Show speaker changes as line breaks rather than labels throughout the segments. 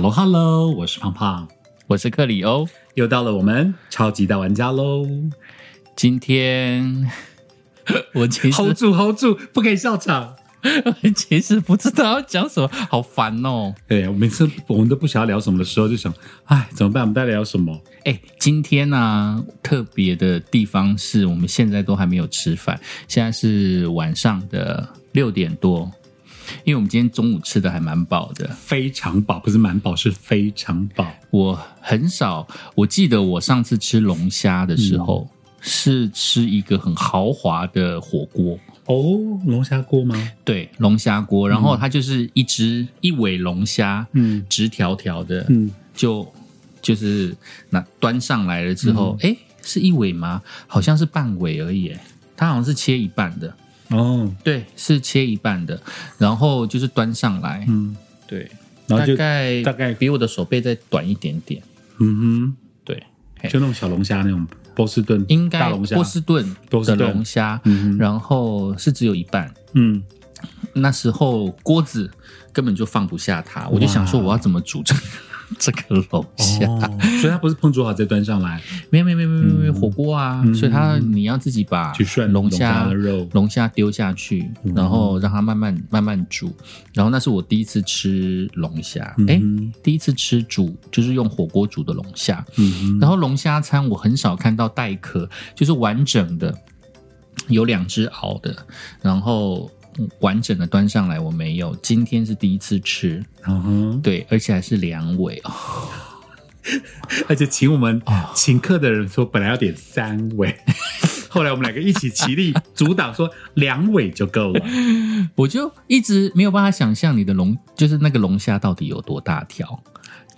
Hello Hello，我是胖胖，
我是克里欧，
又到了我们超级大玩家喽。
今天 我其实
hold 住 hold 住，不可以笑场。
其实不知道要讲什么，好烦哦。
对，我每次我们都不晓得聊什么的时候，就想，哎，怎么办？我们在聊什么？
哎，今天呢、特别的地方是我们现在都还没有吃饭，现在是晚上的六点多，因为我们今天中午吃的还蛮饱的。
非常饱，不是蛮饱，是非常饱。
我很少，我记得我上次吃龙虾的时候，是吃一个很豪华的火锅。
哦，龙虾锅吗？
对，龙虾锅，然后它就是一只一尾龙虾，
嗯
直条条的，
嗯，
就就是那端上来了之后，哎、是一尾吗？好像是半尾而已，诶它好像是切一半的，
哦，
对，是切一半的，然后就是端上来，
嗯，
对，
然后就
大概
大概
比我的手背再短一点点，
嗯哼
对，
哼，就那种小龙虾那种波士顿
应该
大龙虾，
波士顿的
波士顿
龙虾，
嗯哼
然后是只有一半，
嗯，
那时候锅子根本就放不下它，我就想说我要怎么煮这个 这个龙虾？
哦，所以它不是烹煮好再端上来，
没有没有没有没有没有火锅啊，所以它你要自己把龙
龙虾
虾
的肉嗯
龙虾丢下去，然后让它慢慢慢慢煮。然后那是我第一次吃龙虾，哎、
嗯
第一次吃煮就是用火锅煮的龙虾。
嗯，
然后龙虾餐我很少看到带壳，就是完整的，有两只熬的，然后嗯完整的端上来我没有。今天是第一次吃，
嗯哼，
对，而且还是两尾哦。
而且请我们
哦
请客的人说本来要点三尾，后来我们两个一起齐力阻挡说两尾就够了。
我就一直没有办法想象你的龙，就是那个龙虾到底有多大条。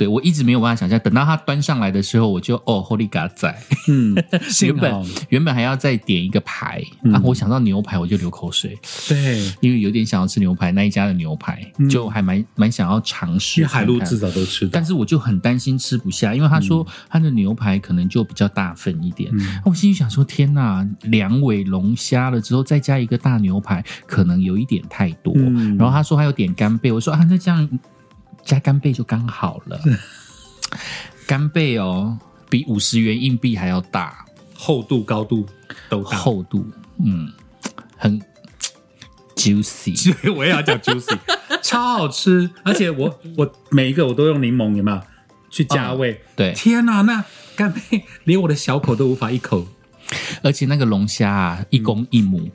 对我一直没有办法想象，等到它端上来的时候，我就哦，Holy God 仔。
嗯，
原本原本还要再点一个排、啊，我想到牛排我就流口水，
对，
因为有点想要吃牛排，那一家的牛排、就还蛮蛮想要尝试
因为海陆至少都吃到
但。是我就很担心吃不下，因为他说他的牛排可能就比较大份一点。我心里想说：天哪，两尾龙虾了之后再加一个大牛排，可能有一点太多。
嗯
然后他说还有点干贝，我说啊，那这样加干贝就刚好了。干贝哦，比五十元硬币还要大，
厚度、高度都大。
厚度，嗯，很 juicy。
所以我也要讲 juicy，超好吃，而且我我每一个我都用柠檬，有没有去加味？
对，
天哪，那干贝连我的小口都无法一口。
而且那个龙虾啊，一公一母，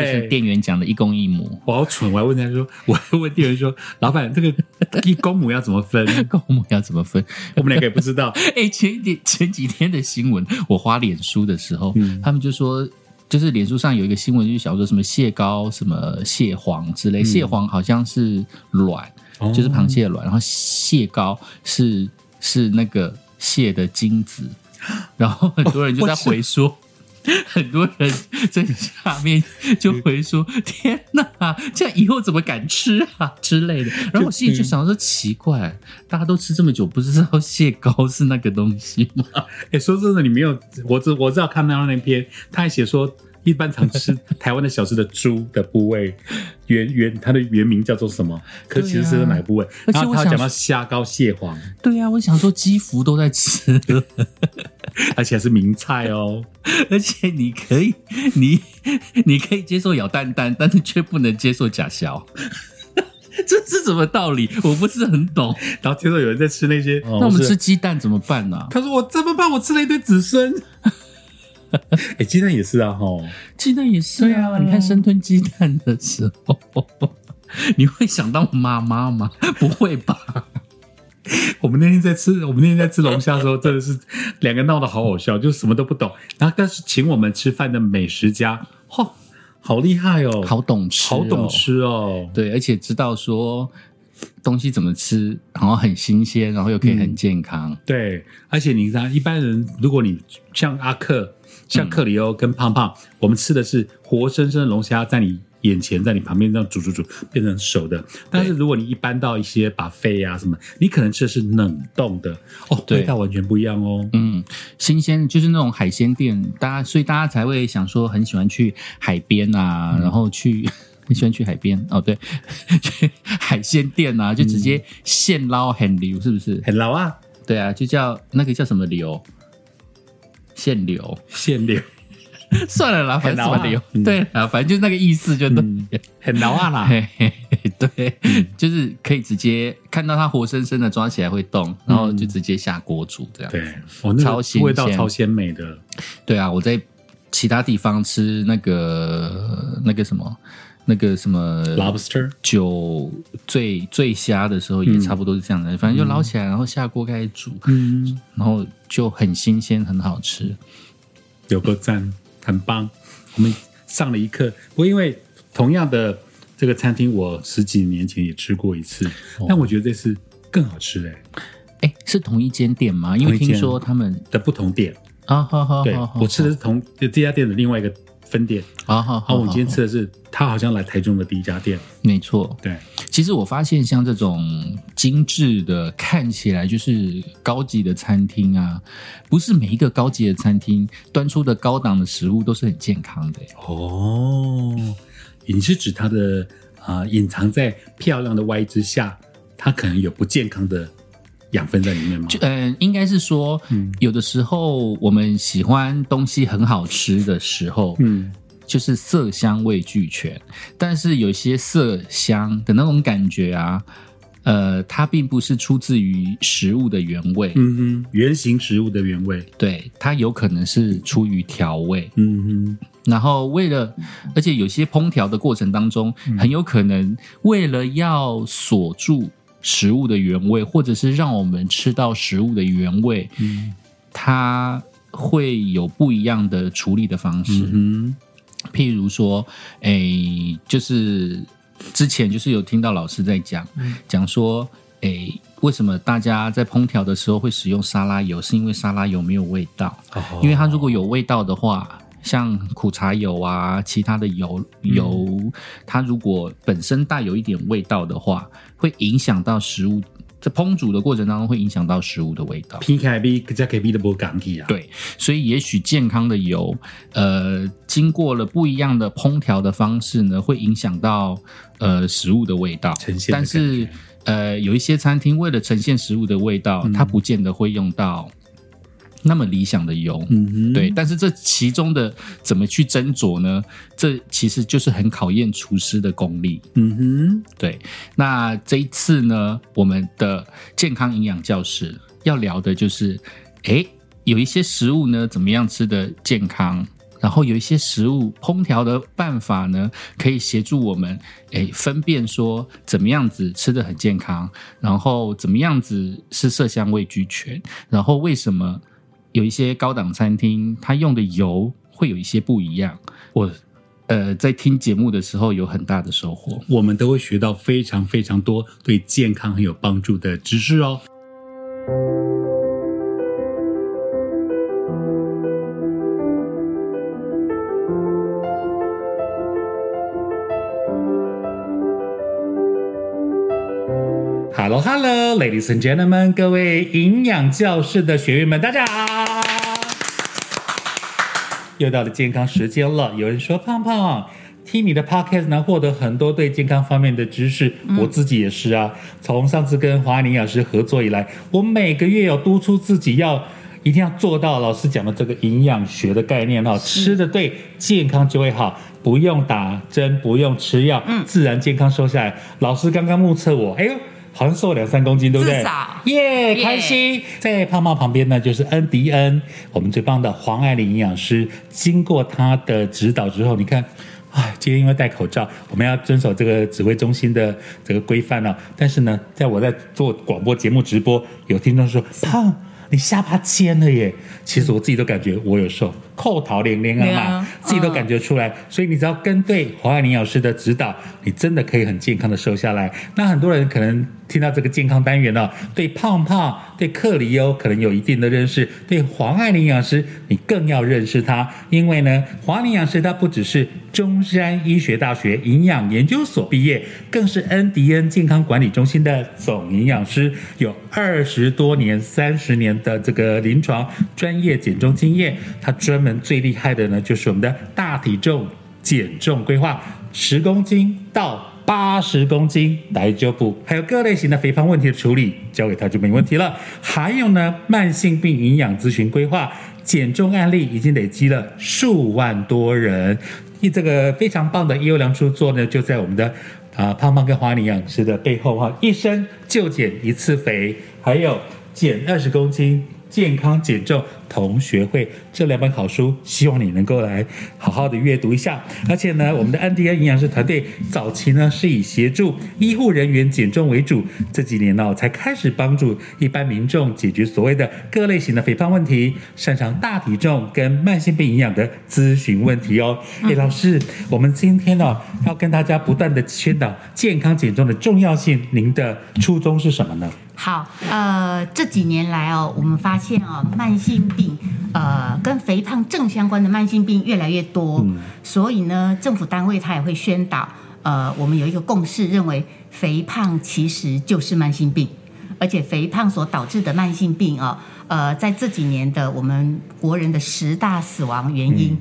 就是
对，
店员讲的一公一母。
我好蠢，我还问他说，我还问店员说，老板这个 一公母要怎么分？
公母要怎么分？
我们两个也不知道。
哎、前几前几天的新闻，我花脸书的时候，
嗯
他们就说，就是脸书上有一个新闻，就是想说什么蟹膏、什么蟹黄之类，蟹黄好像是卵，就是螃蟹卵，然后蟹膏是是那个蟹的精子，然后很多人就在 回说。很多人在下面就回说：“天哪，这样以后怎么敢吃啊之类的。”然后我心里就想说：“奇怪，大家都吃这么久，不是知道蟹膏是那个东西吗？
哎、说真的，你没有，我知我知道看到那篇，他还写说，一般常吃台湾的小吃的猪的部位，原原它的原名叫做什么？可其实是哪个部位？然后他讲到虾膏、蟹黄，
对呀、啊，我想说鸡福都在吃，
而且还是名菜哦。
而且你可以，你你可以接受咬蛋蛋，但是却不能接受假小。这是什么道理？我不是很懂。
然后听说有人在吃那些，哦
那我们吃鸡蛋怎么办呢、
他说我怎么办，我吃了一堆子孙。哎、鸡蛋也是啊，吼，
鸡蛋也是啊，你看生吞鸡蛋的时候，你会想到妈妈吗？不会吧？
我们那天在吃，我们那天在吃龙虾的时候，真的是两个闹得好好笑，就什么都不懂。然后但是请我们吃饭的美食家，嚯、好厉害哦，
好懂吃、
好懂。吃哦。
对，而且知道说东西怎么吃，然后很新鲜，然后又可以很健康。
对，而且你知道，一般人如果你像阿克、像克里欧跟胖胖，我们吃的是活生生的龙虾在你眼前，在你旁边这样煮煮煮变成熟的。但是如果你一般到一些把肺啊什么，你可能吃的是冷冻的，哦，味道完全不一样哦。
嗯，新鲜就是那种海鲜店，大家所以大家才会想说很喜欢去海边啊，然后去很喜欢去海边哦，对，去海鲜店啊，就直接现捞很流，是不是？
很捞啊，
对啊，就叫那个叫什么流，现流。
限流，
算了啦，反正流，
嗯
对啊，反正就是那个意思，就对。
很老啊啦。
对，就是可以直接看到它活生生的抓起来会动，然后就直接下锅煮这样。
对，哦，那个
超新鲜
味道超鲜美的。
对啊，我在其他地方吃那个那个什么那个什么
Lobster，
酒醉醉虾的时候，也差不多是这样的，反正就捞起来，然后下锅开始煮，
嗯，
然后就很新鲜，很好吃。
有个赞，很棒。我们上了一课，不过因为同样的这个餐厅，我十几年前也吃过一次，
哦
但我觉得这次更好吃哎、
哎，是同一间店吗？因为听说他们
的不同店。
啊，好好好，
我吃的是同这家店的另外一个分店，
好好好，
我今天
好
吃的是他好像来台中的第一家店。
没错。
对，
其实我发现，像这种精致的、看起来就是高级的餐厅啊，不是每一个高级的餐厅端出的高档的食物都是很健康的。
哦，你是指它的啊、呃隐藏在漂亮的外衣之下，它可能有不健康的养分在里面吗？
就嗯、应该是说，有的时候我们喜欢东西很好吃的时候，
嗯，
就是色香味俱全，但是有些色香的那种感觉啊，呃，它并不是出自于食物的原味，
嗯哼，原型食物的原味。
对，它有可能是出于调味。
嗯哼，
然后为了，而且有些烹调的过程当中，很有可能为了要锁住食物的原味，或者是让我们吃到食物的原味，嗯它会有不一样的处理的方式。
嗯
譬如说，诶，就是之前就是有听到老师在讲，讲说，诶，为什么大家在烹调的时候会使用沙拉油？是因为沙拉油没有味道。
哼，
因为它如果有味道的话，像苦茶油啊，其他的油油，它如果本身带有一点味道的话，会影响到食物在烹煮的过程当中会影响到食物的味道。
P K B 加 K B 的波港体啊，，
对，所以也许健康的油，呃，经过了不一样的烹调的方式呢，会影响到呃食物的味道。
呈现
但是呃，有一些餐厅为了呈现食物的味道，它不见得会用到那么理想的油。
嗯哼，
对，但是这其中的怎么去斟酌呢？这其实就是很考验厨师的功力。
嗯哼，
对，那这一次呢，我们的健康营养教室要聊的就是，诶，有一些食物呢，怎么样吃的健康？然后有一些食物烹调的办法呢，可以协助我们诶分辨说怎么样子吃的很健康，然后怎么样子是色香味俱全，然后为什么有一些高档餐厅它用的油会有一些不一样？我呃在听节目的时候有很大的收获。
我们都会学到非常非常多对健康很有帮助的知识哦。Hello, ladies and gentlemen，各位营养教室的学员们，大家好！又到了健康时间了。有人说胖胖，听你的 podcast 能获得很多对健康方面的知识，我自己也是啊。从上次跟华安营养师合作以来，我每个月有督促自己要。一定要做到老师讲的这个营养学的概念哈，吃的对，健康就会好，不用打针，不用吃药，自然健康瘦下来。老师刚刚目测我，哎呦，好像瘦了两三公斤，对不对？耶，
耶
开心！在胖胖旁边呢，就是恩迪恩，我们最棒的黄爱玲营养师。经过她的指导之后，你看，哎，今天因为戴口罩，我们要遵守这个指挥中心的这个规范了、但是呢，在我在做广播节目直播，有听众说胖。你下巴尖了耶！其实我自己都感觉我有瘦，扣桃连连啊嘛
啊，
自己都感觉出来。所以你只要跟对黄爱玲老师的指导，你真的可以很健康的瘦下来。那很多人可能听到这个健康单元呢、对胖胖、对克里欧可能有一定的认识，对黄爱玲营养师你更要认识他，因为呢，黄爱玲营养师他不只是中山医学大学营养研究所毕业，更是恩迪恩健康管理中心的总营养师，有二十多年、三十年的这个临床专业减重经验。他专门最厉害的呢，就是我们的大体重。减重规划十公斤到八十公斤来就补，还有各类型的肥胖问题的处理，交给他就没问题了。还有呢，慢性病营养咨询规划，减重案例已经累积了数万多人。一这个非常棒的优良著作呢，就在我们的啊胖胖跟华营养师的背后哈，一生就减一次肥，还有减二十公斤。健康减重同学会这两本好书，希望你能够来好好的阅读一下。而且呢，我们的安迪安营养师团队早期呢是以协助医护人员减重为主，这几年呢才开始帮助一般民众解决所谓的各类型的肥胖问题，擅长大体重跟慢性病营养的咨询问题哦。哎，老师，我们今天呢要跟大家不断的宣导健康减重的重要性，您的初衷是什么呢？
好，呃，这几年来哦，我们发现哦，慢性病，呃，跟肥胖正相关的慢性病越来越多，所以呢，政府单位它也会宣导，呃，我们有一个共识，认为肥胖其实就是慢性病，而且肥胖所导致的慢性病啊，呃，在这几年的我们国人的十大死亡原因，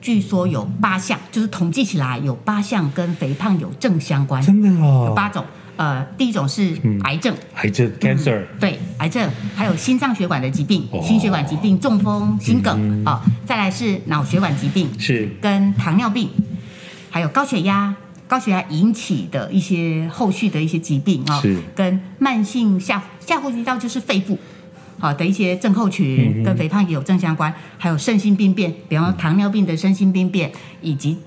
据说有八项，就是统计起来有八项跟肥胖有正相关，
真的哦，
有八种。呃，第一种是癌症，
癌症 cancer，
对，癌症，还有心脏血管的疾病，心血管疾病，中风、心梗啊，再来是脑血管疾病，
是。
跟糖尿病，还有高血压，高血压引起的一些后续的一些疾病啊，
是。
跟慢性下下呼吸道就是肺部好的一些症候群，跟肥胖也有正相关，还有肾性病变，比方说糖尿病的肾性病变，以及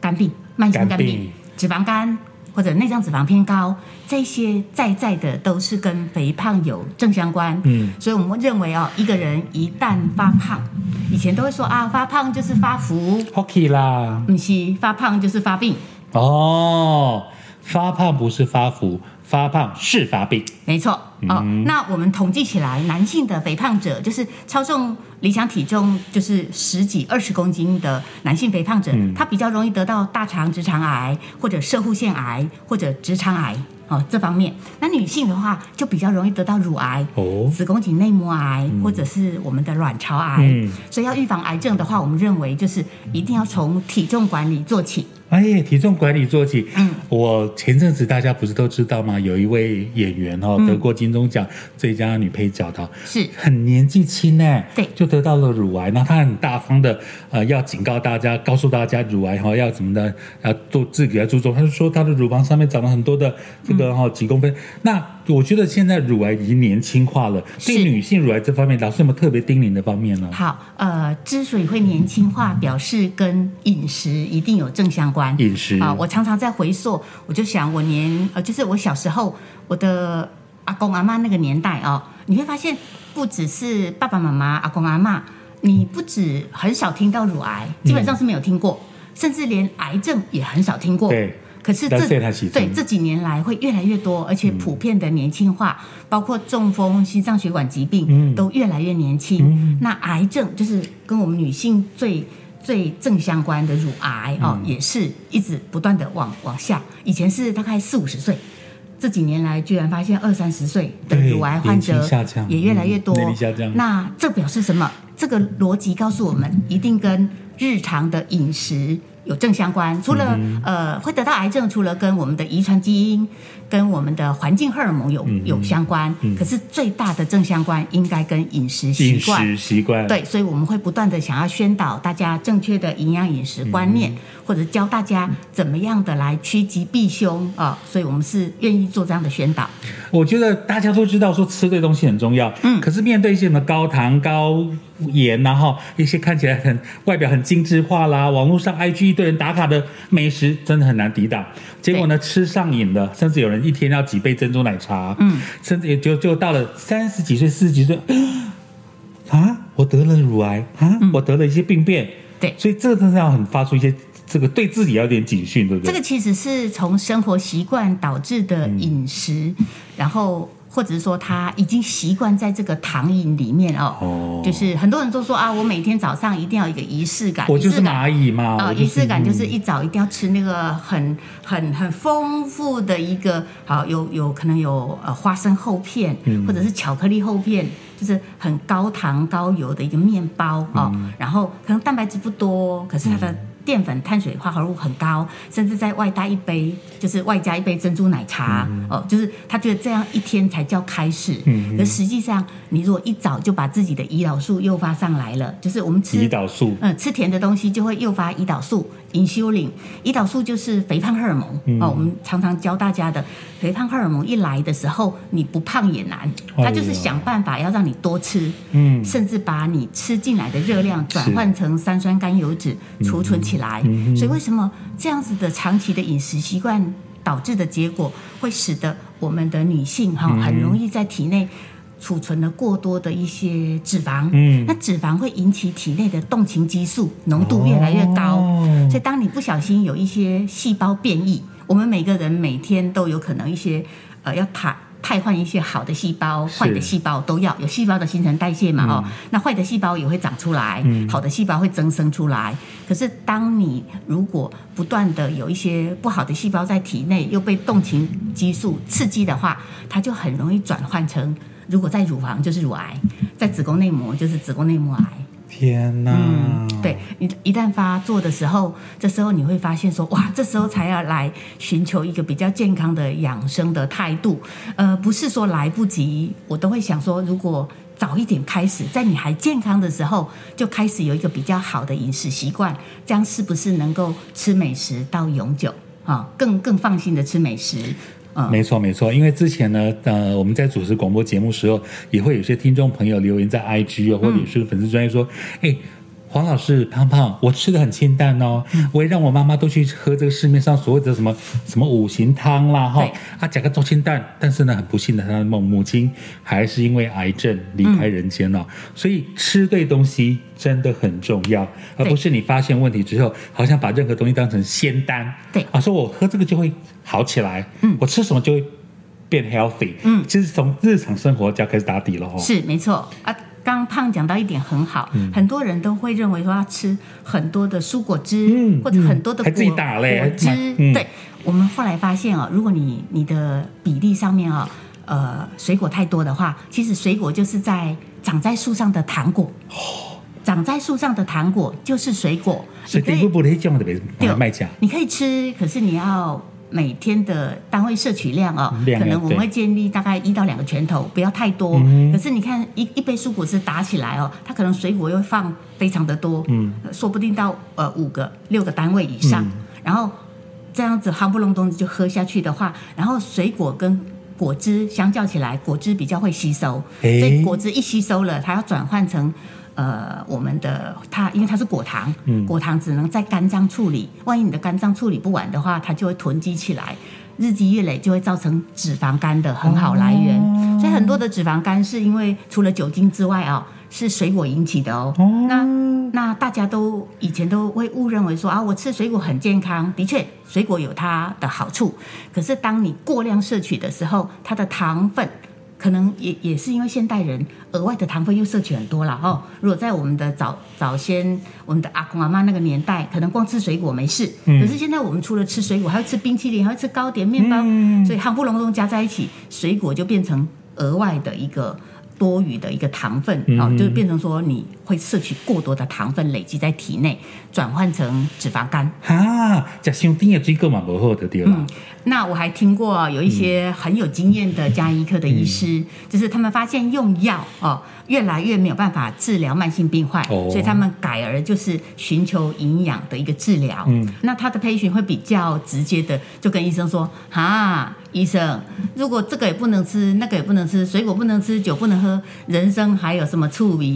肝病，慢性肝病，脂肪肝。或者内脏脂肪偏高，这些在在的都是跟肥胖有正相关。嗯，所以我们认为哦，一个人一旦发胖，以前都会说啊，发胖就是发福
，hockey 啦，
不是发胖就是发病。
哦，发胖不是发福。发胖是发病，
没错哦。那我们统计起来，男性的肥胖者，就是超重理想体重就是十几二十公斤的男性肥胖者，他比较容易得到大肠直肠癌或者射护腺癌或者直肠癌哦这方面。那女性的话，就比较容易得到乳癌、子宫颈内膜癌或者是我们的卵巢癌。所以要预防癌症的话，我们认为就是一定要从体重管理做起。
哎，体重管理做起。嗯，我前阵子大家不是都知道吗？有一位演员哦，得过金钟奖最佳女配角的，
是
很年纪轻呢，
对，
就得到了乳癌。那他很大方的，呃，要警告大家，告诉大家乳癌哈要怎么的，要做自己要注重。他就说他的乳房上面长了很多的这个哈几公分。那我觉得现在乳癌已经年轻化了，对女性乳癌这方面，老师有没有特别叮咛的方面呢？
好，呃，之所以会年轻化，表示跟饮食一定有正相关。
饮食
啊，我常常在回溯，我就想我年呃，就是我小时候，我的阿公阿妈那个年代哦，你会发现不只是爸爸妈妈、阿公阿妈，你不止很少听到乳癌，基本上是没有听过，甚至连癌症也很少听过。
对，
可是这对这几年来会越来越多，而且普遍的年轻化，包括中风、心脏血管疾病都越来越年轻。那癌症就是跟我们女性最。最正相关的乳癌哦，也是一直不断的往往下。以前是大概四五十岁，这几年来居然发现二三十岁的乳癌患者也越来越多。那这表示什么？这个逻辑告诉我们，一定跟日常的饮食。有正相关，除了呃会得到癌症，除了跟我们的遗传基因、跟我们的环境荷尔蒙有有相关，可是最大的正相关应该跟饮食习惯。
饮食习惯
对，所以我们会不断的想要宣导大家正确的营养饮食观念，或者教大家怎么样的来趋吉避凶啊，所以我们是愿意做这样的宣导。
我觉得大家都知道说吃对东西很重要，嗯，可是面对一些什么高糖高。盐，然后一些看起来很外表很精致化啦，网络上 IG 一堆人打卡的美食，真的很难抵挡。结果呢，吃上瘾了，甚至有人一天要几杯珍珠奶茶，嗯，甚至也就就到了三十几岁、四十几岁，啊，我得了乳癌啊，我得了一些病变，
对，
所以这个真的要很发出一些这个对自己要点警讯，对不
对？这个其实是从生活习惯导致的饮食，然后。或者是说他已经习惯在这个糖瘾里面哦，就是很多人都说啊，我每天早上一定要一个仪式感，
我就是蚂蚁嘛，啊，
仪式感就是一早一定要吃那个很很很丰富的一个，好有有可能有呃花生厚片，或者是巧克力厚片，就是很高糖高油的一个面包哦，然后可能蛋白质不多，可是它的淀粉、碳水化合物很高，甚至再外带一杯，就是外加一杯珍珠奶茶，哦，就是他觉得这样一天才叫开始。嗯，可实际上，你如果一早就把自己的胰岛素诱发上来了，就是我们吃
胰岛素，
嗯，吃甜的东西就会诱发胰岛素。insulin，胰岛素就是肥胖荷尔蒙哦。我们常常教大家的，肥胖荷尔蒙一来的时候，你不胖也难，它就是想办法要让你多吃，嗯，甚至把你吃进来的热量转换成三酸甘油脂储存起来。所以为什么这样子的长期的饮食习惯导致的结果，会使得我们的女性哈很容易在体内。储存了过多的一些脂肪，嗯，那脂肪会引起体内的动情激素浓度越来越高，所以当你不小心有一些细胞变异，我们每个人每天都有可能一些呃要排汰换一些好的细胞，坏的细胞都要有细胞的新陈代谢嘛，哦，那坏的细胞也会长出来，好的细胞会增生出来。可是当你如果不断的有一些不好的细胞在体内又被动情激素刺激的话，它就很容易转换成。如果在乳房就是乳癌，在子宫内膜就是子宫内膜癌。
天哪！嗯，
对你一旦发作的时候，这时候你会发现说，哇，这时候才要来寻求一个比较健康的养生的态度。呃，不是说来不及，我都会想说，如果早一点开始，在你还健康的时候就开始有一个比较好的饮食习惯，这样是不是能够吃美食到永久啊？更更放心的吃美食。
没错，没错，因为之前呢，呃，我们在主持广播节目时候，也会有些听众朋友留言在 IG 哦，或者是粉丝专业说，哎。黄老师，胖胖，我吃的很清淡哦，我也让我妈妈都去喝这个市面上所谓的什么什么五行汤啦，哈，啊，讲个做清淡，但是呢，很不幸的，他的母母亲还是因为癌症离开人间了。所以吃对东西真的很重要，而不是你发现问题之后，好像把任何东西当成仙丹，
对。
啊，说我喝这个就会好起来，嗯，我吃什么就会变 healthy，嗯，其实从日常生活就要开始打底了，哈，
是没错。啊。刚胖讲到一点很好，很多人都会认为说要吃很多的蔬果汁，或者很多的果果汁。对，我们后来发现哦，如果你你的比例上面哦，呃，水果太多的话，其实水果就是在长在树上的糖果。哦，长在树上的糖果就是水果。
所以不不的这样的别卖家，
你可以吃，可是你要。每天的单位摄取量哦，可能我们会建立大概一到两个拳头，不要太多。可是你看一一杯蔬果汁打起来哦，它可能水果又放非常的多，嗯，说不定到呃五个六个单位以上。然后这样子夯不隆咚就喝下去的话，然后水果跟果汁相较起来，果汁比较会吸收，所以果汁一吸收了，它要转换成。呃，我们的它因为它是果糖，果糖只能在肝脏处理。万一你的肝脏处理不完的话，它就会囤积起来，日积月累就会造成脂肪肝的很好来源。所以很多的脂肪肝是因为除了酒精之外啊，是水果引起的哦。那那大家都以前都会误认为说啊，我吃水果很健康，的确水果有它的好处。可是当你过量摄取的时候，它的糖分。可能也也是因为现代人额外的糖分又摄取很多了哈。如果在我们的早早先，我们的阿公阿妈那个年代，可能光吃水果没事。可是现在我们除了吃水果，还要吃冰淇淋，还要吃糕点、面包，所以含不隆咚加在一起，水果就变成额外的一个。多余的一个糖分啊，就变成说你会摄取过多的糖分，累积在体内，转换成脂肪肝
啊。加兄弟也追个嘛不好的对了。
那我还听过有一些很有经验的加医科的医师，就是他们发现用药哦。越来越没有办法治疗慢性病患，所以他们改而就是寻求营养的一个治疗。嗯，那他的培训会比较直接的，就跟医生说：“哈，医生，如果这个也不能吃，那个也不能吃，水果不能吃，酒不能喝，人生还有什么醋味？”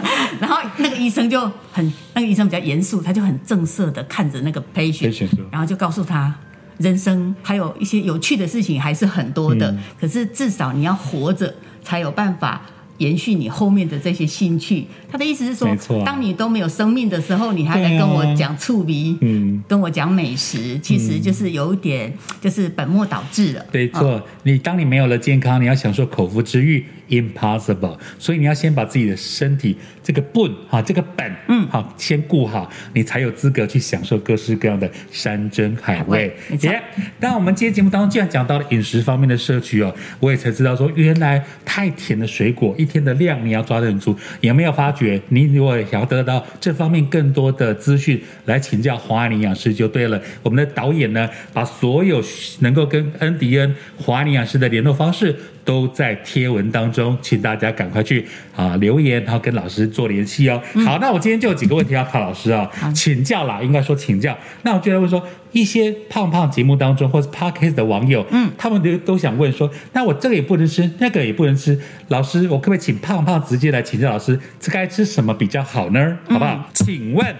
然后那个医生就很，那个医生比较严肃，他就很正色的看着那个培训，然后就告诉他，人生还有一些有趣的事情还是很多的，可是至少你要活着才有办法。延续你后面的这些兴趣，他的意思是说，当你都没有生命的时候，你还来跟我讲醋鼻，嗯，跟我讲美食，其实就是有一点就是本末倒置了。
没错，你当你没有了健康，你要享受口腹之欲，impossible。所以你要先把自己的身体这个本哈这个本嗯好先顾好，你才有资格去享受各式各样的山珍海味。耶！那我们今天节目当中既然讲到了饮食方面的摄取哦，我也才知道说原来太甜的水果一天的量你要抓得很足。有没有发觉？你如果想要得到这方面更多的资讯，来请教华安营养师就对了。我们的导演呢，把所有能够跟恩迪恩华尼亚师的联络方式都在贴文当中，请大家赶快去啊留言，然后跟老师做联系哦。好，那我今天就有几个问题要考老师啊，请教啦，应该说请教。那我就来问说，一些胖胖节目当中或是 podcast 的网友，嗯，他们都都想问说，那我这个也不能吃，那个也不能吃，老师，我可不可以请胖胖直接来请教老师，这该吃什么比较好呢？好不好？请问，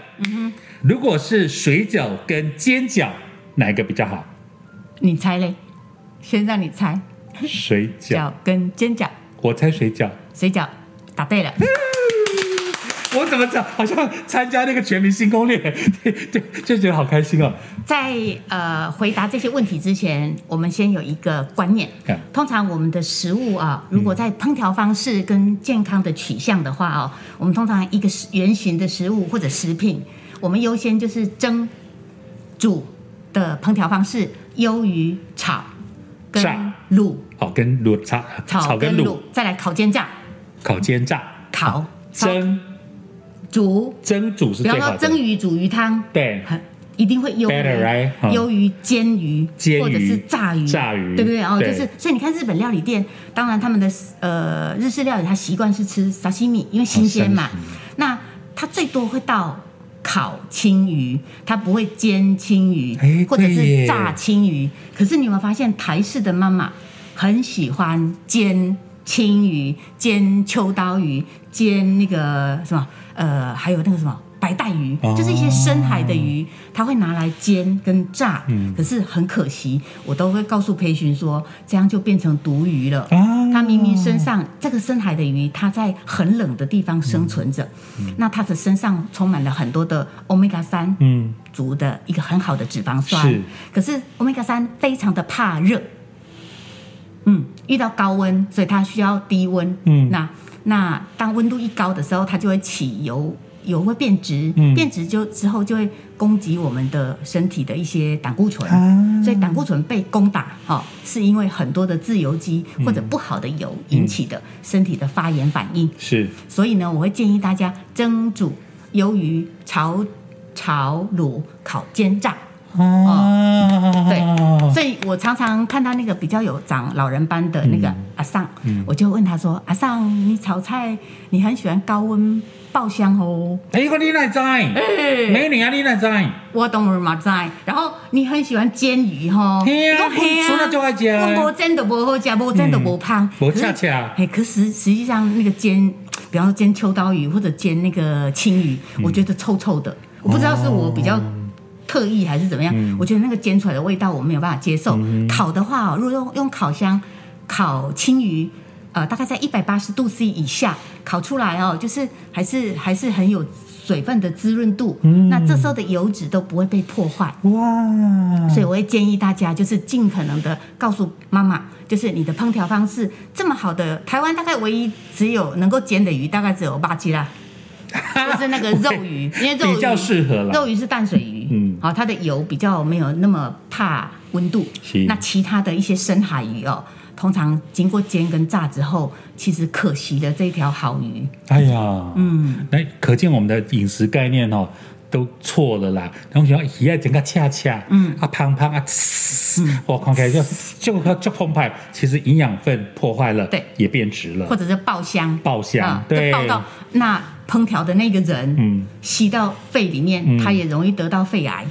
如果是水饺跟煎饺，哪一个比较好？
你猜嘞？先让你猜，
水饺
饺跟煎饺，
我猜水饺。
水饺答对了。
我怎么讲？好像参加那个全民星攻略，对，对就觉得好开心哦。
在呃回答这些问题之前，我们先有一个观念。
嗯
通常我们的食物啊，如果在烹调方式跟健康的取向的话哦，我们通常一个食圆形的食物或者食品，我们优先就是蒸、煮的烹调方式优于炒跟
炸
卤，
好，跟卤炒
炒
跟卤，，
再来烤煎炸、
烤煎炸、
烤烧
蒸。
煮，
蒸煮是
比方
最好的。
说蒸鱼、煮鱼汤，
对，
很一定会优优于煎鱼，
煎鱼。
或者是炸鱼，
炸鱼。
对不对？哦，就是所以你看日本料理店，当然他们的呃日式料理，他习惯是吃沙西米，因为新鲜嘛。那他最多会到烤青鱼，它不会煎青鱼
哎，
或者是炸青鱼。可是你有没有发现台式的妈妈很喜欢煎青鱼、煎秋刀鱼、煎那个什么呃，还有那个什么。白带鱼
哦
就是一些深海的鱼，它会拿来煎跟炸。
嗯
可是很可惜，我都会告诉培训说，这样就变成毒鱼了。
啊
它明明身上这个深海的鱼，它在很冷的地方生存着，那它的身上充满了很多的 omega 三
嗯，
族的一个很好的脂肪酸。
是
可是 omega 三非常的怕热，嗯，遇到高温，所以它需要低温。
嗯
那那当温度一高的时候，它就会起油。油会变质，
嗯。
变质就之后就会攻击我们的身体的一些胆固醇，
啊。
所以胆固醇被攻打，哦，是因为很多的自由基或者不好的油引起的身体的发炎反应。
是。
所以呢，我会建议大家蒸煮鱿鱼、炒炒卤、烤煎炸。
哦，
对，所以我常常看到那个比较有长老人斑的那个阿尚，我就问他说：“阿尚，你炒菜你很喜欢高温爆香哦？
哎，个你哪知？美女啊，你哪知？
我当然嘛知。然后你很喜欢煎鱼吼，
嘿啊
你说嘿
我就爱吃
我无煎都无好吃，无煎都无胖，
无恰恰
嘿，可实实际上那个煎，比方说煎秋刀鱼或者煎那个青鱼，我觉得臭臭的，我不知道是我比较。特意还是怎么样？我觉得那个煎出来的味道我没有办法接受。烤的话、哦，如果用用烤箱烤青鱼，呃，大概在一百八十度 C 以下烤出来哦，就是还是还是很有水分的滋润度。那这时候的油脂都不会被破坏。
哇，
所以我会建议大家，就是尽可能的告诉妈妈，就是你的烹调方式这么好的，台湾大概唯一只有能够煎的鱼，大概只有八吉啦，就是那个肉鱼，因为肉鱼
比较适合了
肉鱼是淡水鱼，
嗯
好、它的油比较没有那么怕温度
是。
那其他的一些深海鱼哦，通常经过煎跟炸之后，其实可惜了这一条好鱼。
哎呀，嗯，那可见我们的饮食概念哦。都错了啦，然后想鱼啊整个恰恰，嗯。啊胖胖啊，嗯，我看起来就就就澎湃，其实营养分破坏了，
对。
也变质了。
或，者是爆香，
爆香
啊
对。
爆到那烹调的那个人，
嗯。
吸到肺里面，
嗯。
他也容易得到肺癌、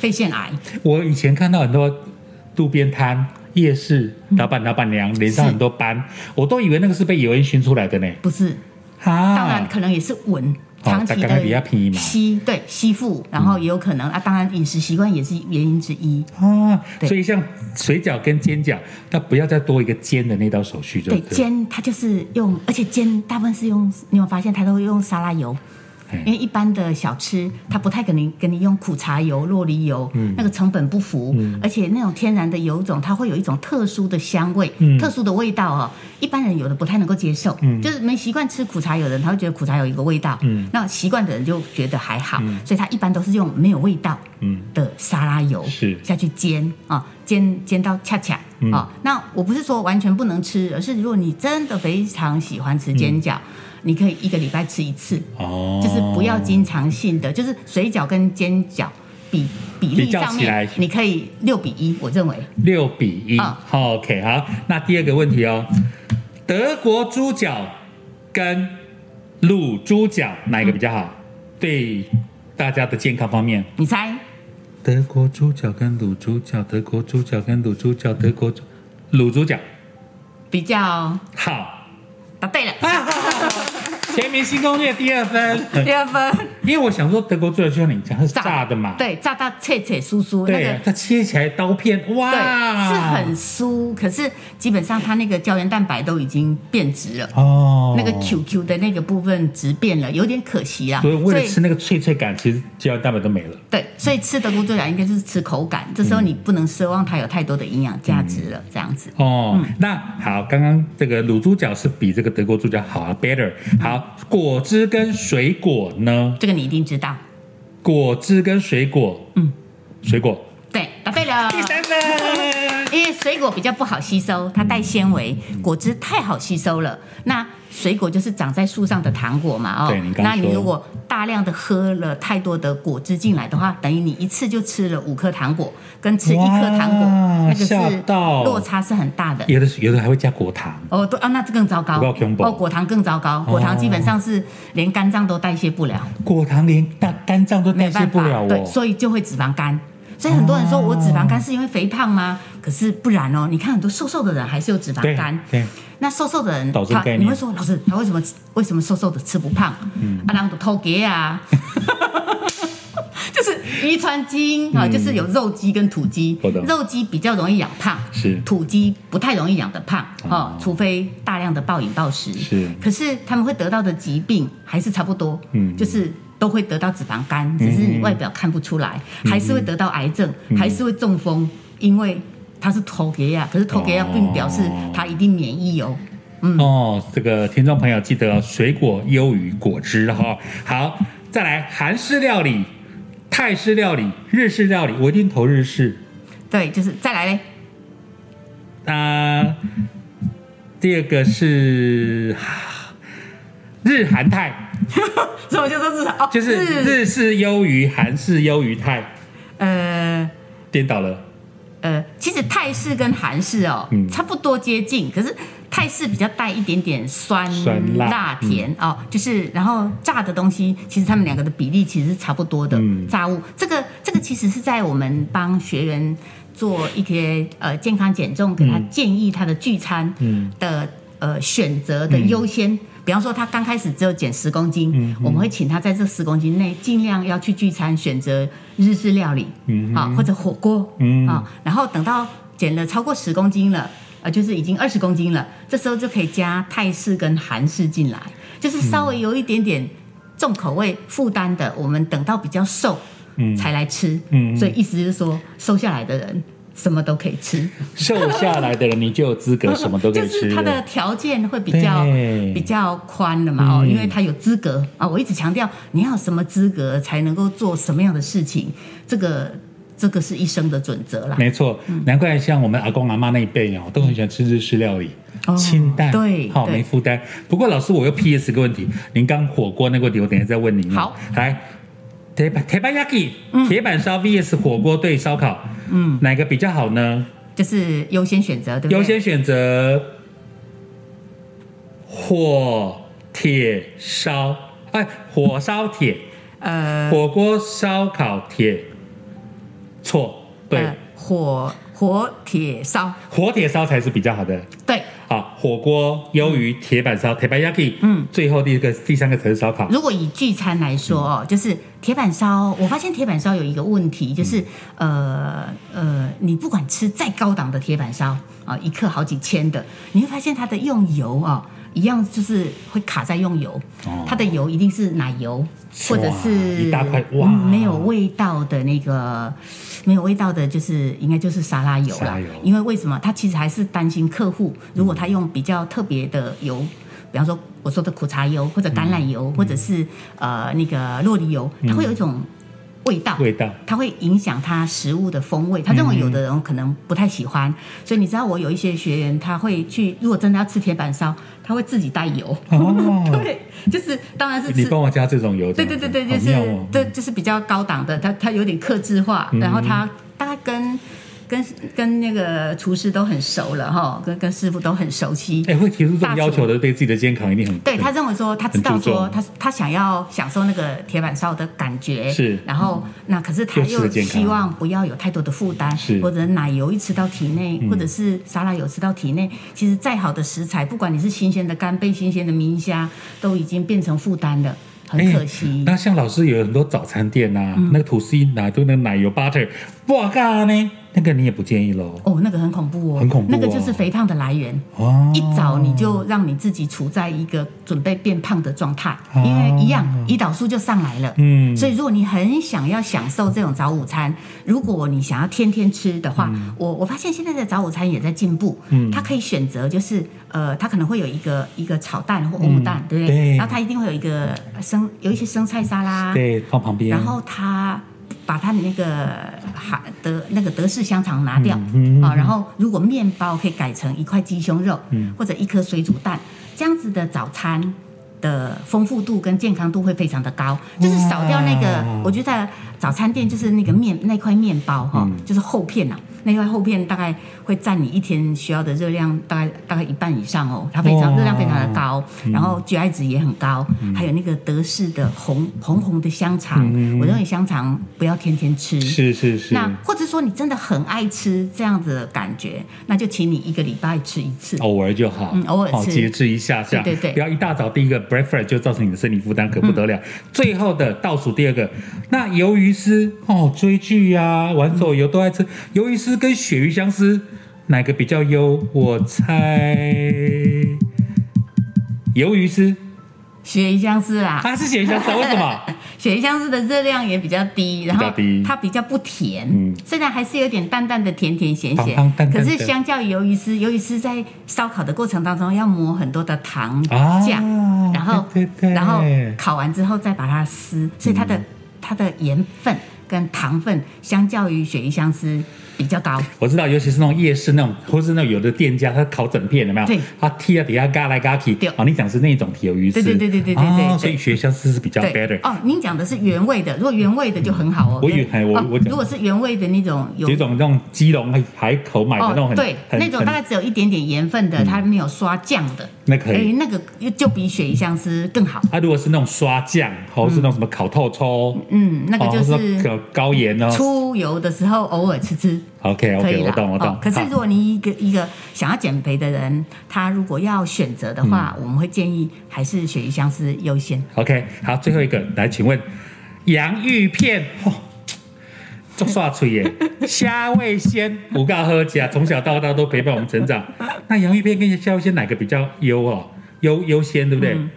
肺腺癌。
我以前看到很多路边摊、夜市老板、老板娘脸上很多斑，我都以为那个是被油烟熏出来的呢。
不是，
啊，
当然可能也是闻。
哦
长期的吸对吸附，然后也有可能啊，当然饮食习惯也是原因之一。
啊，所以像水饺跟煎饺，那不要再多一个煎的那道手续，对
对
对？
煎它就是用，而且煎大部分是用，你有发现它都会用沙拉油，
嘿
因为一般的小吃它不太可能给你用苦茶油、洛梨油，
嗯
那个成本不符，而且那种天然的油种它会有一种特殊的香味、
嗯。
特殊的味道哦，一般人有的不太能够接受，就是没习惯吃苦茶有的人，他会觉得苦茶油有一个味道，
嗯。
那习惯的人就觉得还好，所以他一般都是用没有味道
嗯。
的沙拉油
是。
下去煎啊，煎煎到恰恰
嗯。
啊。那我不是说完全不能吃，而是如果你真的非常喜欢吃煎饺，你可以一个礼拜吃一次，
嗯哦，
就是不要经常性的，就是水饺跟煎饺比比
较
上
起来。
面，你可以六比一，我认为。
六比一、
啊。
好 OK，好，那第二个问题哦，德国猪脚跟卤猪脚哪一个比较好？对大家的健康方面，
你猜？
德国猪脚跟卤猪脚，德国猪脚跟卤猪脚，德国猪卤猪脚。
比较
好。
答对了，
啊，全民新攻略第二分，
第二分。
因为我想说德国猪脚就像你讲它是炸的嘛，
对，炸到脆脆酥酥，那
对
个，
它切起来刀片，哇，
是很酥，可是基本上它那个胶原蛋白都已经变质了。
哦，
那个 QQ 的那个部分质变了，有点可惜啦。
所以为了吃那个脆脆感，其实胶原蛋白都没了。
对，所以吃德国猪脚应该就是吃口感，这时候你不能奢望它有太多的营养价值了，这样子。
哦，那好，刚刚这个卤猪脚是比这个德国猪脚好啊，better。好，果汁跟水果呢？
这个你一定知道。
果汁跟水果，
嗯，
水果
对，答对了。
第三分。
因为水果比较不好吸收，它带纤维；果汁太好吸收了。那水果就是长在树上的糖果嘛，哦
你，
那你如果大量的喝了太多的果汁进来的话，等于你一次就吃了五颗糖果，跟吃一颗糖果
哇
那个是落差是很大的。
有的有的还会加果糖，
哦，对啊，那这更糟糕。哦，果糖更糟糕，果糖基本上是连肝脏都代谢不了。
果糖连大肝脏都代谢不了
对，
哦。
所以就会脂肪肝。所以很多人说我脂肪肝是因为肥胖吗？可是不然哦，你看很多瘦瘦的人还是有脂肪肝。
对，
那瘦瘦的人，他你会说老师，他为什么为什么瘦瘦的吃不胖？嗯，啊，然后偷给啊。就是遗传基因啊，就是有肉鸡跟土鸡。肉鸡比较容易养胖，
是。
土鸡不太容易养得胖
哦。
哦，除非大量的暴饮暴食。
是。
可是他们会得到的疾病还是差不多，
嗯。
就是都会得到脂肪肝，只是你外表看不出来，
嗯
还是会得到癌症，还是会中风，因为它是头给亚，可是头给亚并表示它一定免疫哦。嗯。
哦，这个听众朋友记得哦水果优于果汁哈。好，再来韩式料理、泰式料理、日式料理，我一定投日式。
对，就是再来嘞，
那、第二个是日韩泰，
所以我就说是哦，
就是日式优于韩式优于泰，
呃。
颠倒了。
呃，其实泰式跟韩式哦，
嗯
差不多接近，可是泰式比较带一点点酸、
酸辣
甜、哦，就是然后炸的东西，其实他们两个的比例其实是差不多的。
嗯
炸物这个这个其实是在我们帮学员做一些呃健康减重，给他
嗯
建议他的聚餐
嗯
的、呃选择的优先。比方说，他刚开始只有减十公斤，
嗯
我们会请他在这十公斤内尽量要去聚餐，选择日式料理，
嗯
啊、或者火锅，
嗯。
啊、然后等到减了超过十公斤了，呃，就是已经二十公斤了，这时候就可以加泰式跟韩式进来，就是稍微有一点点重口味负担的，我们等到比较瘦，
嗯。
才来吃，
嗯。
所以意思就是说，瘦下来的人什么都可以吃，
瘦下来的人，你就有资格什么都可以吃就
是他的
了。
条件会比较比较宽了嘛，哦，
嗯
因为他有资格啊。我一直强调，你要什么资格才能够做什么样的事情，这个这个是一生的准则啦。
没错，难怪像我们阿公阿妈那一辈哦，都很喜欢吃日式料理，
哦
清淡，好
对好
没负担。不过老师，我又 PS 个问题，您刚火锅那个问题，我等下再问您哦。
好，
来，铁板铁板 yaki，铁板烧 VS 火锅对烧烤，
嗯，
哪个比较好呢？
就是优先选择，对不对？
优先选择火铁烧，哎，火烧铁，
呃，
火锅烧烤铁，错，对，
呃火火铁烧，
火铁烧才是比较好的。
对。
好，火锅优于铁板烧，铁板 yaki，
嗯，
最后第一个、第三个才是烧烤。
如果以聚餐来说哦，就是铁板烧，我发现铁板烧有一个问题，就是呃呃，你不管吃再高档的铁板烧啊，一克好几千的，你会发现它的用油啊。一样就是会卡在用油，
哦
它的油一定是奶油或者是
一大块哇
嗯没有味道的那个没有味道的，就是应该就是沙拉油啦
油。
因为为什么？他其实还是担心客户，如果他用比较特别的油，比方说我说的苦茶油或者橄榄油，或者是呃那个洛梨油，它会有一种味道。
味道
它会影响它食物的风味。他认为有的人可能不太喜欢，所以你知道我有一些学员，他会去，如果真的要吃铁板烧，他会自己带油。
哦，
对，就是当然是吃。
你帮我加这种油，
对对对对，就是
哦
对，就是比较高档的，它它有点克制化，然后它大概跟跟跟那个厨师都很熟了哈，跟跟师傅都很熟悉。
哎，会提出这种要求的，对自己的健康一定很
对他认为说，他知道说他他想要享受那个铁板烧的感觉，
是。
然后那可是他
又
希望不要有太多的负担，
是。嗯
或者奶油一吃到体内，或者是沙拉油吃到体内，其实再好的食材，不管你是新鲜的干贝、新鲜的明虾，都已经变成负担了，很可惜。
哎那像老师有很多早餐店呐，
嗯。
那个吐司一拿都那个奶油 butter，哇嘎呢，那个你也不建议喽。
哦，那个很恐怖哦，
很恐怖哦
那个就是肥胖的来源。
哦，
一早你就让你自己处在一个准备变胖的状态，
哦。
因为一样胰岛素就上来了。
嗯。
所以如果你很想要享受这种早午餐，如果你想要天天吃的话，我我发现现在的早午餐也在进步。
嗯。
它可以选择就是呃，它可能会有一个一个炒蛋或欧姆蛋，对不对？
对。
然后它一定会有一个生有一些生菜沙拉，
对，放旁边，
然后他把他的那个哈德那个德式香肠拿掉。啊、然后如果面包可以改成一块鸡胸肉，
嗯。
或者一颗水煮蛋，这样子的早餐。的丰富度跟健康度会非常的高，就是少掉那个，我觉得早餐店就是那个面那块面包哈、
嗯。
就是厚片呐、那块厚片大概会占你一天需要的热量大概大概一半以上哦，它非常热量非常的高，然后 GI 值也很高，还有那个德式的红红红的香肠，
嗯
我认为香肠不要天天吃。
是是是，
那或者说你真的很爱吃这样子的感觉，那就请你一个礼拜吃一次。
偶尔就好，
嗯偶尔
好
吃
节制一下下，
对对对。
不要一大早第一个 breakfast 就造成你的身体负担，可不得
嗯。
了。最后的倒数第二个，那鱿鱼丝哦，追剧呀、玩手游都爱吃，鱿鱼丝跟鳕鱼香丝哪个比较优？我猜鱿鱼丝，
鳕鱼香丝啦，
它是鳕鱼香丝啊，为什么？
鳕鱼香丝的热量也比较低，然后它比较不甜，
嗯
虽然还是有点淡淡的甜甜咸咸，可是相较于鱿鱼丝，鱿鱼丝在烧烤的过程当中要抹很多的糖
啊
酱，然后然后烤完之后再把它撕，所以它的、它的盐分跟糖分相较于雪鱼香丝比较高。
我知道，尤其是那种夜市那种，或是那有的店家他烤整片，怎么？
对，
他剔了底下嘎来嘎去。
对
啊，你讲是那种体鱿鱼，丝
对对对对对对。
所以雪香丝是比较 better。
哦，您讲的是原味的，如果原味的就很好哦。
我以为我我，
如果是原味的那种，有
几种那种基隆、海口买的那种很
对，那种大概只有一点点盐分的，它没有刷酱的。
那可以
哎，那个就比鳕鱼香丝更好。
啊，如果是那种刷酱，或是那种什么烤透抽，
嗯，那个就是
是高盐哦。
出油的时候偶尔吃吃。
OK OK，我懂我懂。
哦可是如果你一个一个想要减肥的人，他如果要选择的
嗯
话，我们会建议还是鳕鱼香丝优先。
OK 好，最后一个来，请问洋芋片哦。做刷嘴耶，虾味鲜五告喝甲，从小到大都陪伴我们成长。那洋芋片跟虾味鲜哪个比较优哦？优优先对不对？
嗯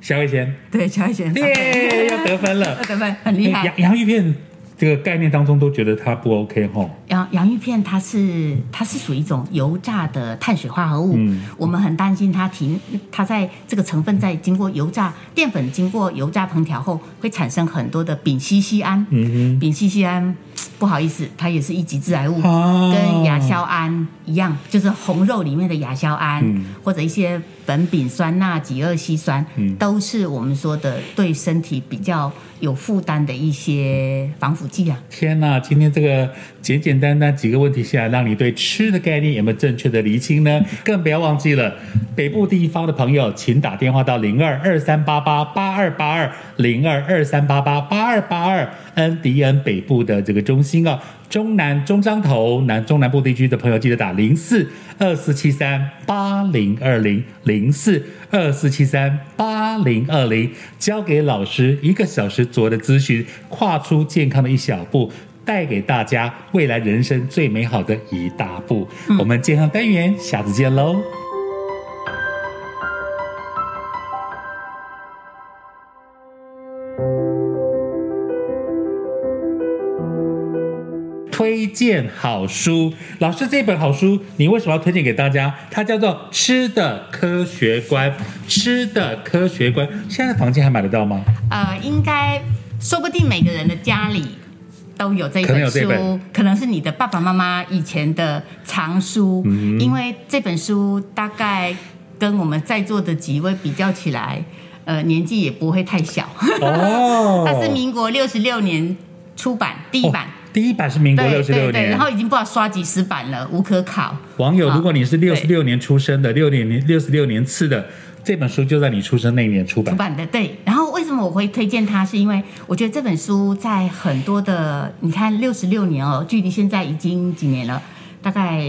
虾味鲜，
对，虾味鲜
耶，又得分了。
得分很厉害。
洋洋芋片这个概念当中都觉得它不 OK 哈。
洋洋芋片它是它是属于一种油炸的碳水化合物，
嗯。
我们很担心它停它在这个成分在经过油炸淀粉经过油炸烹调后会产生很多的丙烯酰胺，
嗯哼。
丙烯酰胺不好意思，它也是一级致癌物，跟亚硝胺一样，就是红肉里面的亚硝胺，
嗯
或者一些苯丙酸钠己二烯酸，
嗯
都是我们说的对身体比较有负担的一些防腐剂啊。
天呐，今天这个简简单单几个问题下来，让你对吃的概念有没有正确的厘清呢？更不要忘记了，北部地方的朋友，请打电话到零二二三八八八二八二零二二三八八八二八二恩迪恩北部的这个中心啊。中南中彰头南中南部地区的朋友，记得打零四二四七三八零二零零四二四七三八零二零，交给老师一个小时左右的咨询，跨出健康的一小步。带给大家未来人生最美好的一大步。我们健康单元，下次见喽。荐好书。老师，这本好书你为什么要推荐给大家？它叫做《吃的科学观》，吃的科学观，现在房间还买得到吗？
呃，应该说不定每个人的家里都有这本书，可能是你的爸爸妈妈以前的藏书，
嗯
因为这本书大概跟我们在座的几位比较起来，呃，年纪也不会太小。
哦，
它是民国六十六年出版第一版。
哦第一版是民国
对
六十六年
然，后已经不知道刷几十版了，无可考。
网友，如果你是六十六年出生的，六年六十六年次的，这本书就在你出生那一年出版。
出版的对，然后为什么我会推荐它？是因为我觉得这本书在很多的，你看六十六年哦，距离现在已经几年了，大概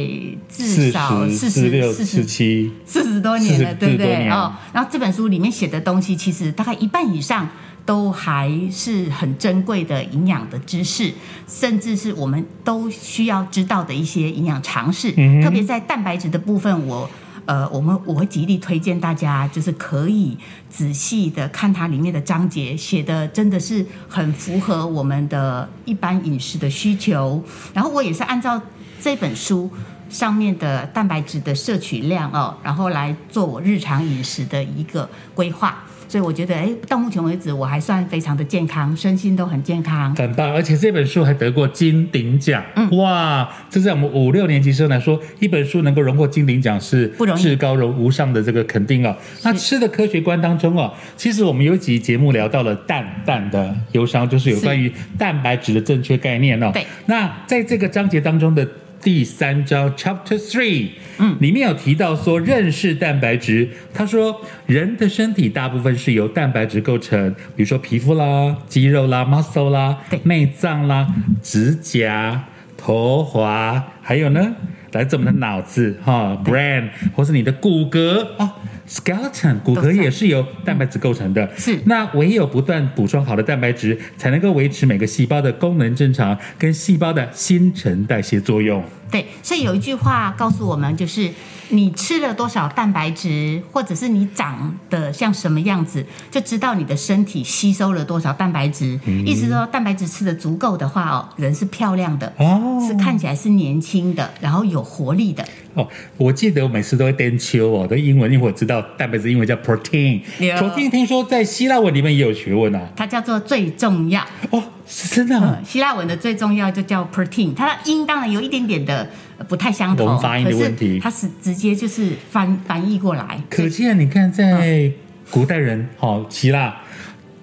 至少
十、
四
十六、四
十
七，
四十多年了
，40
对不对哦？然后这本书里面写的东西，其实大概一半以上都还是很珍贵的营养的知识，甚至是我们都需要知道的一些营养常识。
嗯
特别在蛋白质的部分，我。呃，我们我会极力推荐大家，就是可以仔细的看它里面的章节，写的真的是很符合我们的一般饮食的需求。然后我也是按照这本书上面的蛋白质的摄取量哦，然后来做我日常饮食的一个规划。所以我觉得，哎，到目前为止我还算非常的健康，身心都很健康。
很棒，而且这本书还得过金鼎奖。
嗯
哇，这在我们五六年级生来说，一本书能够荣获金鼎奖是
不容易
至高荣无上的这个肯定哦。那吃的科学观当中哦，其实我们有几集节目聊到了蛋蛋的忧伤，就是有关于蛋白质的正确概念哦。
对，
那在这个章节当中的。第三章 Chapter Three，
嗯
里面有提到说认识蛋白质。他说，人的身体大部分是由蛋白质构成，比如说皮肤啦、肌肉啦、muscle 啦、内脏啦、指甲、头发，还有呢，来自我们的脑子哈，brain，或是你的骨骼啊。skeleton 骨骼也是由蛋白质构成的，
是
那唯有不断补充好的蛋白质，才能够维持每个细胞的功能正常，跟细胞的新陈代谢作用。
对，所以有一句话告诉我们，就是你吃了多少蛋白质，或者是你长得像什么样子，就知道你的身体吸收了多少蛋白质。意思说，蛋白质吃的足够的话哦，人是漂亮的，
哦
是看起来是年轻的，然后有活力的。
哦，我记得我每次都会颠秋哦，的英文，因为我知道蛋白质英文叫 protein，protein 听说在希腊文里面也有学问啊。
它叫做最重要。
哦，是真的啊、
嗯，希腊文的最重要就叫 protein，它的音当然有一点点的呃不太相同，
我们发音的问题。
是它是直接就是翻翻译过来。
可见你看，在古代人，哦，希腊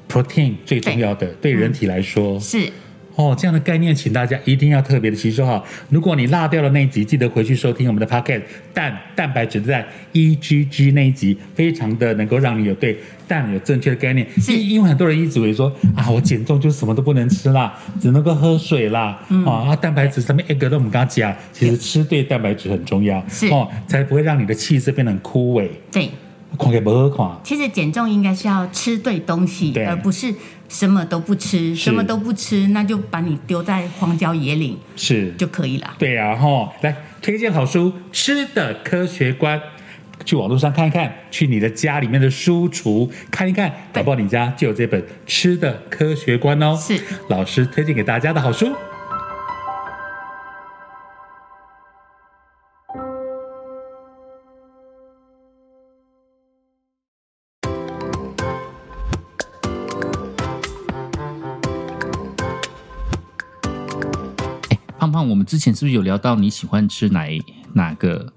protein 最重要的，对。人体来说，
是
哦，这样的概念，请大家一定要特别的吸收哈。如果你落掉了那一集，记得回去收听我们的 Pocket 蛋蛋白质的蛋 EGG 那一集，非常的能够让你有对蛋有正确的概念。
是
因因为很多人一直以为说啊，我减重就什么都不能吃啦，只能够喝水啦，
嗯
啊，啊蛋白质上面一个都我们刚刚讲，其实吃对蛋白质很重要，
是
哦，才不会让你的气色变得很枯萎。
对。
看给不好看，
其实减重应该是要吃对东西，而不是什么都不吃，什么都不吃，那就把你丢在荒郊野岭
是
就可以了。
对呀、哈，来推荐好书《吃的科学观》，去网络上看一看，去你的家里面的书橱看一看，搞不好你家就有这本《吃的科学观》哦。
是
老师推荐给大家的好书。
胖胖，我们之前是不是有聊到你喜欢吃哪一哪个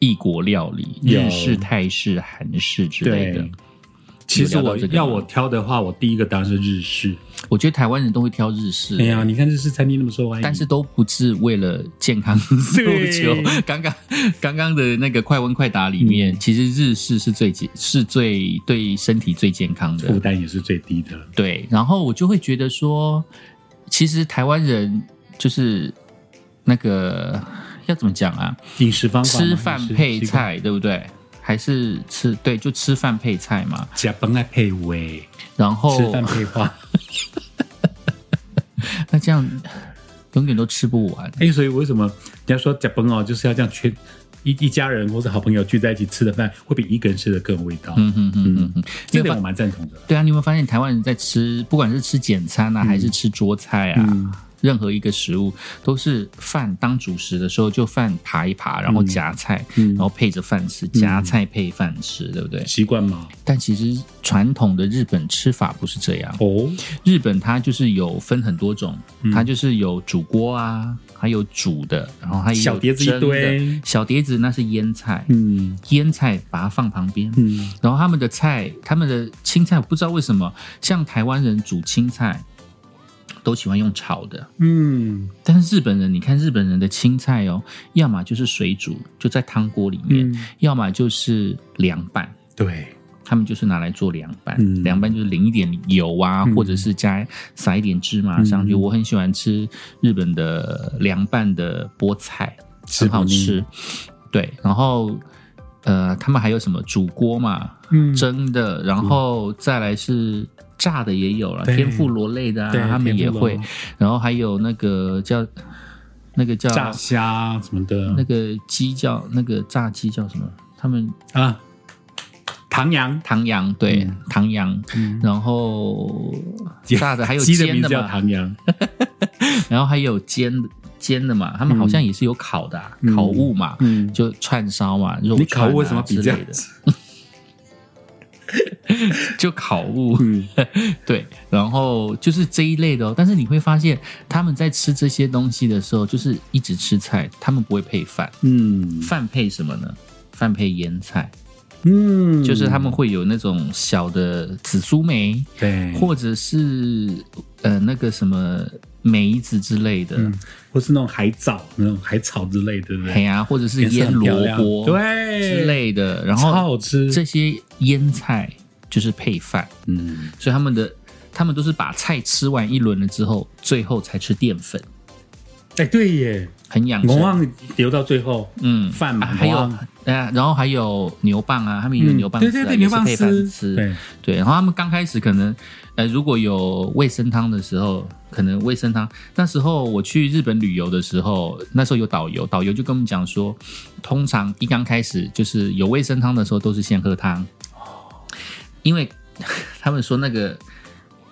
异国料理？日式、泰式、韩式之类的。
其实我要我挑的话，我第一个当然是日式。
我觉得台湾人都会挑日式，
哎呀，你看日式餐厅那么受欢迎，
但是都不是为了健康 诉
对
求。刚刚刚刚的那个快问快答里面，
嗯
其实日式是最健是最对身体最健康的。
负担也是最低的。
对，然后我就会觉得说，其实台湾人就是那个要怎么讲啊？
饮食方法
吃饭配，菜，对不对？还是吃对，就吃饭配菜嘛。
加崩爱配味，
然后
吃饭配花。
那这样永远都吃不完。
哎，所以为什么人家说加崩哦，就是要这样全一一家人或者好朋友聚在一起吃的饭，会比一个人吃的更有味道。
嗯哼哼哼哼，
这点我蛮赞同的。
对啊，你有没有发现台湾人在吃，不管是吃简餐啊，还是吃桌菜啊，
嗯
任何一个食物都是饭当主食的时候就饭扒一扒，然后夹菜，
嗯
然后配着饭吃，夹菜配饭吃，对不对？
习惯吗？
但其实传统的日本吃法不是这样，
哦，
日本它就是有分很多种，
嗯。
它就是有煮锅啊，还有煮的，然后还有
小碟子一堆。
小碟子那是腌菜，
嗯。
腌菜把它放旁边，
嗯，
然后他们的菜，他们的青菜，我不知道为什么，像台湾人煮青菜都喜欢用炒的，
嗯。
但是日本人，你看日本人的青菜哦，要么就是水煮，就在汤锅里面，
嗯，
要么就是凉拌。
对，
他们就是拿来做凉拌，
嗯。
凉拌就是淋一点油啊，
嗯。
或者是加撒一点芝麻上去。
嗯。
我很喜欢吃日本的凉拌的菠菜，很好
吃。
对，然后呃，他们还有什么？煮锅嘛，
嗯。
蒸的，然后再来是炸的也有了，天妇罗类的啊，他们也会。然后还有那个叫那个叫
炸虾什么的，
那个鸡叫那个炸鸡叫什么？他们
啊，唐扬，
唐扬对、
嗯。
唐扬，
嗯。
然后炸的还有
鸡的名叫
煎的嘛，
唐扬，
然后还有煎的煎的嘛，他们好像也是有烤的、啊
嗯
烤物嘛，
嗯，
就串烧嘛，肉
你
串、啊、
烤为什么比这样
之类的？就烤物，
嗯。
对，然后就是这一类的哦。但是你会发现，他们在吃这些东西的时候，就是一直吃菜，他们不会配饭，
嗯。
饭配什么呢？饭配腌菜，
嗯，
就是他们会有那种小的紫苏梅，
对，
或者是呃那个什么梅子之类的，
嗯，或是那种海藻、那种海草之类，对不对？
呀啊，或者是腌萝卜
对。
之类的，然后，
好好吃。
这些腌菜就是配饭，
嗯，
所以他们的他们都是把菜吃完一轮了之后，最后才吃淀粉，
哎，对耶，
很养生。
我忘留到最后，
嗯，
饭嘛
啊还有
我忘
呃，然后还有牛蒡啊，他们有
嗯
牛蒡
对对对，牛蒡
配饭
丝，
吃，
对，
对，然后他们刚开始可能，呃，如果有味噌汤的时候，可能味噌汤那时候我去日本旅游的时候，那时候有导游，导游就跟我们讲说，通常一刚开始就是有味噌汤的时候，都是先喝汤，因为 他们说那个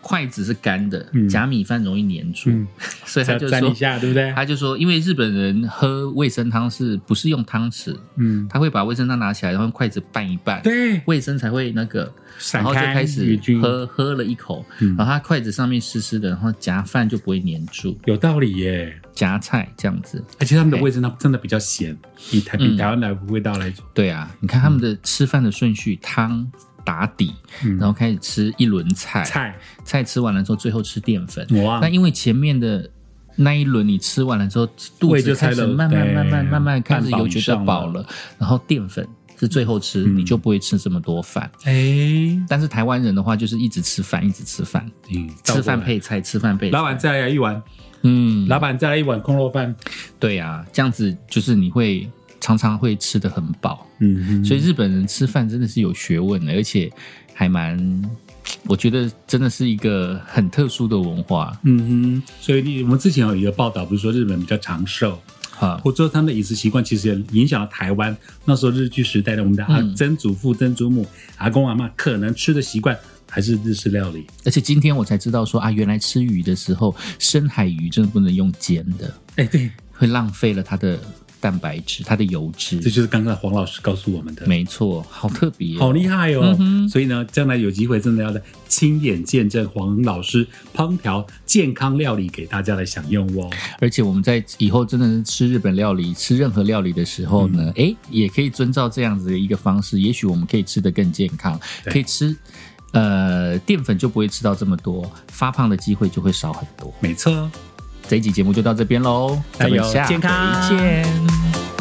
筷子是干的，
嗯
夹米饭容易粘住，
嗯，
所以他就说
沾一。下，对不对？
他就说，因为日本人喝味噌汤是不是用汤匙？
嗯，
他会把味噌汤拿起来，然后用筷子拌一拌，
对，
味噌才会那个，
散
然后就开
开
始喝喝了一口，
嗯
然后他筷子上面湿湿的，然后夹饭就不会粘住，
有道理耶。
夹菜这样子。
而且他们的味噌汤真的比较咸，以台比
嗯
台湾的味道来说，
对啊，你看他们的吃饭的顺序，汤打底，
嗯。
然后开始吃一轮菜，
菜。
菜吃完了之后，最后吃淀粉。
哇。
那因为前面的那一轮你吃完了之后，肚子开始
就开了对。
慢慢慢慢慢慢开始有觉得饱了，然后淀粉是最后吃，
嗯。
你就不会吃这么多饭。
哎，
但是台湾人的话，就是一直吃饭，一直吃饭，
嗯，
吃饭配菜，吃饭配菜。
老板再来一碗，
嗯，
老板再来一碗空肉饭，
对啊，这样子就是你会常常会吃的很饱，
嗯，
所以日本人吃饭真的是有学问的，而且还蛮，我觉得真的是一个很特殊的文化。
嗯哼，所以你我们之前有一个报道，不是说日本比较长寿，
哈。
或者说他们的饮食习惯其实也影响了台湾那时候日据时代的我们的阿
嗯。
曾祖父、曾祖母、阿公阿妈可能吃的习惯还是日式料理。
而且今天我才知道说啊，原来吃鱼的时候，深海鱼真的不能用煎的，
哎，对，
会浪费了它的蛋白质、它的油脂
这。就是刚刚黄老师告诉我们的。
没错，好特别、
好厉害哦！
嗯
所以呢，将来有机会真的要来亲眼见证黄老师烹调健康料理给大家来享用哦。
而且我们在以后真的是吃日本料理、吃任何料理的时候呢，哎、也可以遵照这样子的一个方式，也许我们可以吃得更健康，可以吃呃淀粉就不会吃到这么多，发胖的机会就会少很多。
没错。
这一集节目就到这边喽，咱们下回见。